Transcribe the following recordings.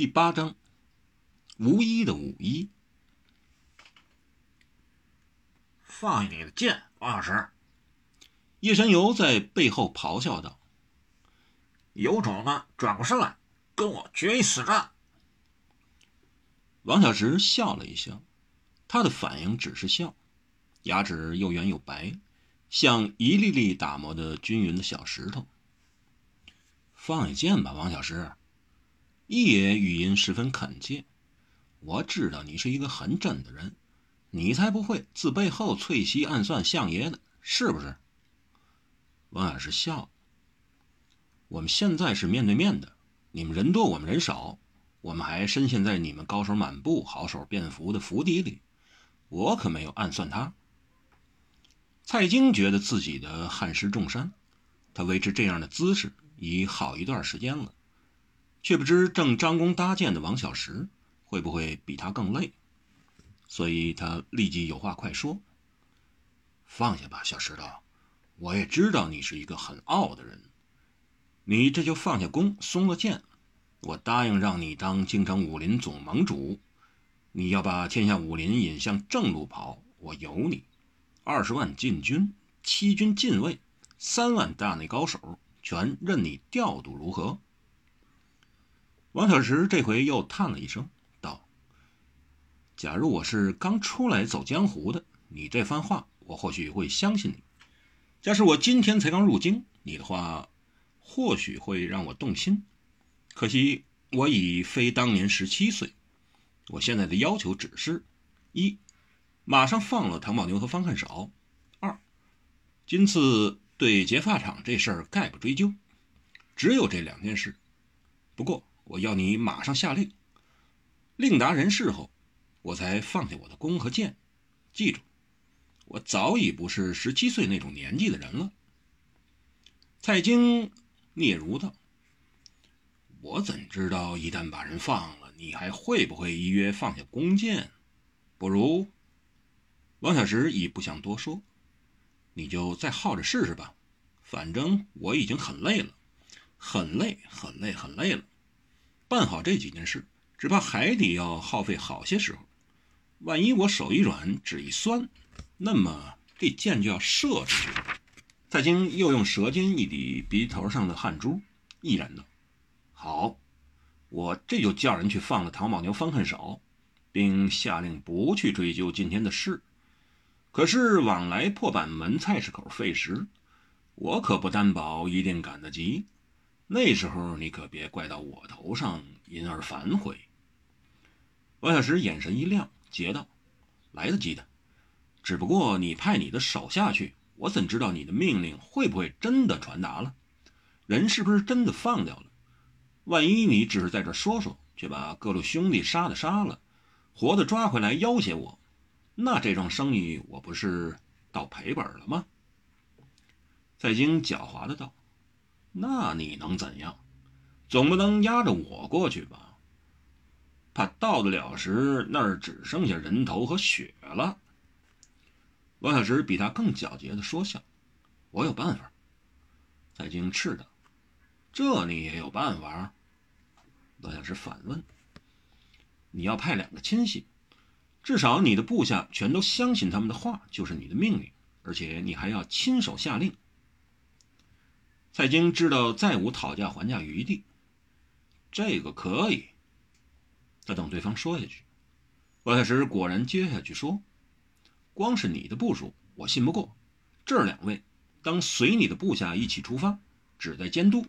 第八章，无一的五一。放下你的剑，王小石！叶神游在背后咆哮道：“有种的，转过身来，跟我决一死战！”王小石笑了一笑，他的反应只是笑，牙齿又圆又白，像一粒粒打磨的均匀的小石头。放下剑吧，王小石。一野语音十分恳切：“我知道你是一个很真的人，你才不会自背后吹嘘暗算相爷的，是不是？”王小石笑：“我们现在是面对面的，你们人多，我们人少，我们还深陷在你们高手满布、好手便服的府邸里，我可没有暗算他。”蔡京觉得自己的汗湿重山，他维持这样的姿势已好一段时间了。却不知正张弓搭箭的王小石会不会比他更累，所以他立即有话快说：“放下吧，小石头，我也知道你是一个很傲的人，你这就放下弓，松了箭，我答应让你当京城武林总盟主，你要把天下武林引向正路跑，我有你，二十万禁军，七军禁卫，三万大内高手，全任你调度，如何？”王小石这回又叹了一声，道：“假如我是刚出来走江湖的，你这番话我或许会相信你；假使我今天才刚入京，你的话或许会让我动心。可惜我已非当年十七岁，我现在的要求只是：一，马上放了唐宝牛和方汉少；二，今次对劫发厂这事儿概不追究。只有这两件事。不过。”我要你马上下令，令达人事后，我才放下我的弓和箭。记住，我早已不是十七岁那种年纪的人了。蔡京嗫嚅道：“我怎知道一旦把人放了，你还会不会依约放下弓箭？不如……”王小石已不想多说，你就再耗着试试吧。反正我已经很累了，很累，很累，很累了。办好这几件事，只怕还得要耗费好些时候。万一我手一软，指一酸，那么这箭就要射出去。蔡京又用舌尖一抵鼻头上的汗珠，毅然道：“好，我这就叫人去放了唐宝牛、方恨少，并下令不去追究今天的事。可是往来破板门菜市口费时，我可不担保一定赶得及。”那时候你可别怪到我头上，因而反悔。王小石眼神一亮，接道：“来得及的，只不过你派你的手下去，我怎知道你的命令会不会真的传达了？人是不是真的放掉了？万一你只是在这说说，却把各路兄弟杀的杀了，活的抓回来要挟我，那这桩生意我不是倒赔本了吗？”蔡京狡猾的道。那你能怎样？总不能压着我过去吧？怕到得了时，那儿只剩下人头和血了。王小石比他更狡黠的说笑：“我有办法。”蔡京斥道：“这你也有办法？”王小石反问：“你要派两个亲信，至少你的部下全都相信他们的话就是你的命令，而且你还要亲手下令。”蔡京知道再无讨价还价余地，这个可以。他等对方说下去，王小石果然接下去说：“光是你的部署，我信不过。这两位当随你的部下一起出发，只在监督。”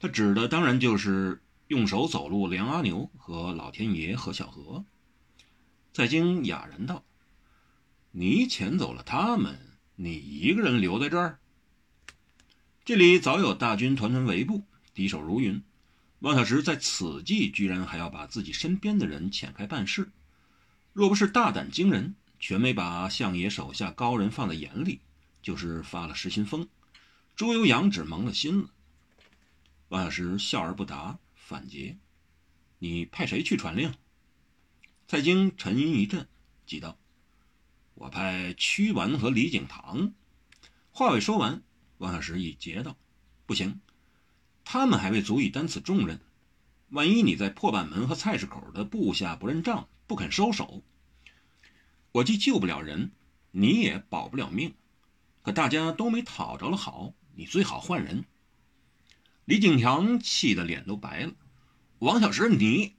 他指的当然就是用手走路梁阿牛和老天爷何小何。蔡京哑然道：“你遣走了他们，你一个人留在这儿？”这里早有大军团团围布，敌手如云。王小石在此际居然还要把自己身边的人遣开办事，若不是大胆惊人，全没把相爷手下高人放在眼里，就是发了失心疯。朱由阳只蒙了心了。王小石笑而不答，反诘：“你派谁去传令？”蔡京沉吟一阵，急道：“我派屈完和李景堂。”话未说完。王小石已结道：“不行，他们还未足以担此重任。万一你在破板门和菜市口的部下不认账，不肯收手，我既救不了人，你也保不了命。可大家都没讨着了好，你最好换人。”李景强气得脸都白了。王小石，你，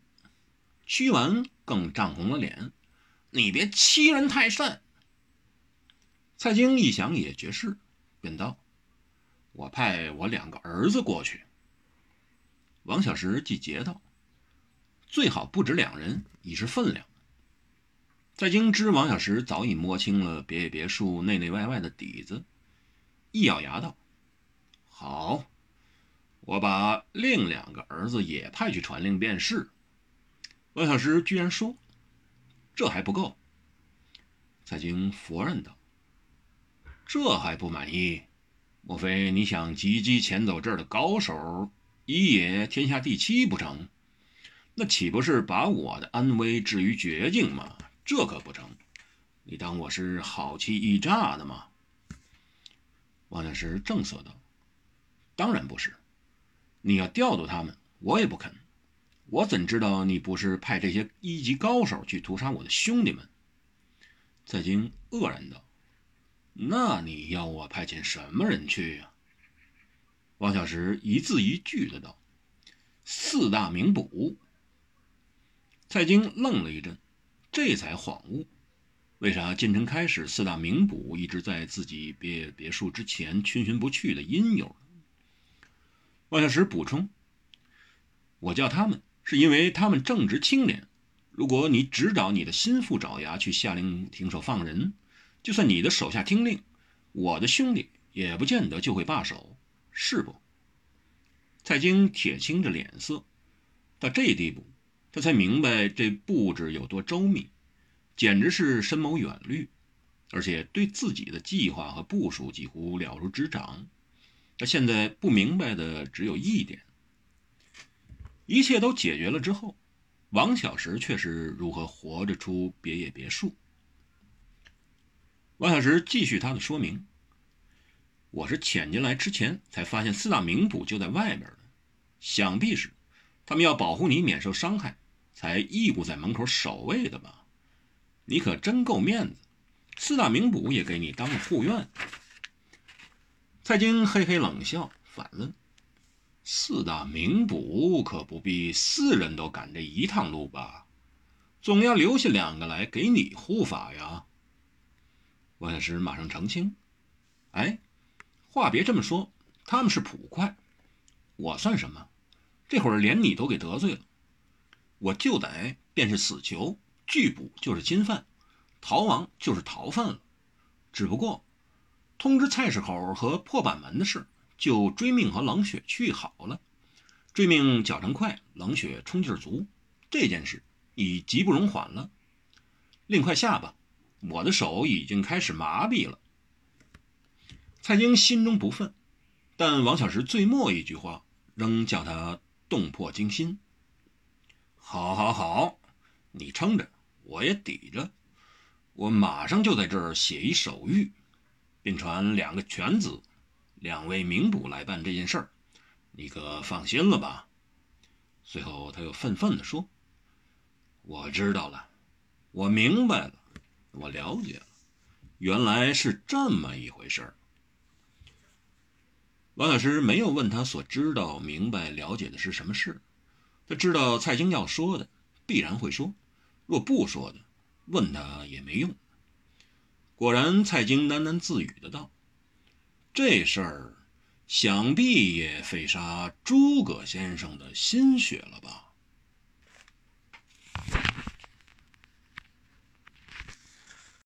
屈完更涨红了脸。你别欺人太甚。蔡京一想也觉是，便道：“我派我两个儿子过去。”王小石即结道：“最好不止两人，以示分量。”蔡京知王小石早已摸清了别野别墅内内外外的底子，一咬牙道：“好。”我把另两个儿子也派去传令便是。王小石居然说：“这还不够。”蔡京否认道：“这还不满意？莫非你想急急潜走这儿的高手，一野天下第七不成？那岂不是把我的安危置于绝境吗？这可不成！你当我是好气易诈的吗？”王小石正色道：“当然不是。”你要调度他们，我也不肯。我怎知道你不是派这些一级高手去屠杀我的兄弟们？蔡京愕然道：“那你要我派遣什么人去呀？”王小石一字一句的道：“四大名捕。”蔡京愣了一阵，这才恍悟，为啥进城开始四大名捕一直在自己别别墅之前逡巡不去的因由。王小石补充：“我叫他们，是因为他们正直清廉。如果你只找你的心腹爪牙去下令停手放人，就算你的手下听令，我的兄弟也不见得就会罢手，是不？”蔡京铁青着脸色，到这地步，他才明白这布置有多周密，简直是深谋远虑，而且对自己的计划和部署几乎了如指掌。他现在不明白的只有一点：一切都解决了之后，王小石却是如何活着出别野别墅？王小石继续他的说明：“我是潜进来之前才发现四大名捕就在外边的，想必是他们要保护你免受伤害，才义务在门口守卫的吧？你可真够面子，四大名捕也给你当了护院。”蔡京嘿嘿冷笑，反问：“四大名捕可不必四人都赶这一趟路吧？总要留下两个来给你护法呀。”王小石马上澄清：“哎，话别这么说，他们是捕快，我算什么？这会儿连你都给得罪了，我就得便是死囚，拒捕就是侵犯，逃亡就是逃犯了。只不过……”通知菜市口和破板门的事，就追命和冷血去好了。追命脚程快，冷血冲劲足，这件事已急不容缓了。另快下吧，我的手已经开始麻痹了。蔡京心中不忿，但王小石最末一句话仍叫他动魄惊心。好，好，好，你撑着，我也抵着。我马上就在这儿写一手谕。并传两个犬子，两位名捕来办这件事儿，你可放心了吧？随后他又愤愤地说：“我知道了，我明白了，我了解了，原来是这么一回事儿。”王老师没有问他所知道、明白、了解的是什么事，他知道蔡京要说的必然会说，若不说的，问他也没用。果然，蔡京喃喃自语的道：“这事儿，想必也费杀诸葛先生的心血了吧？”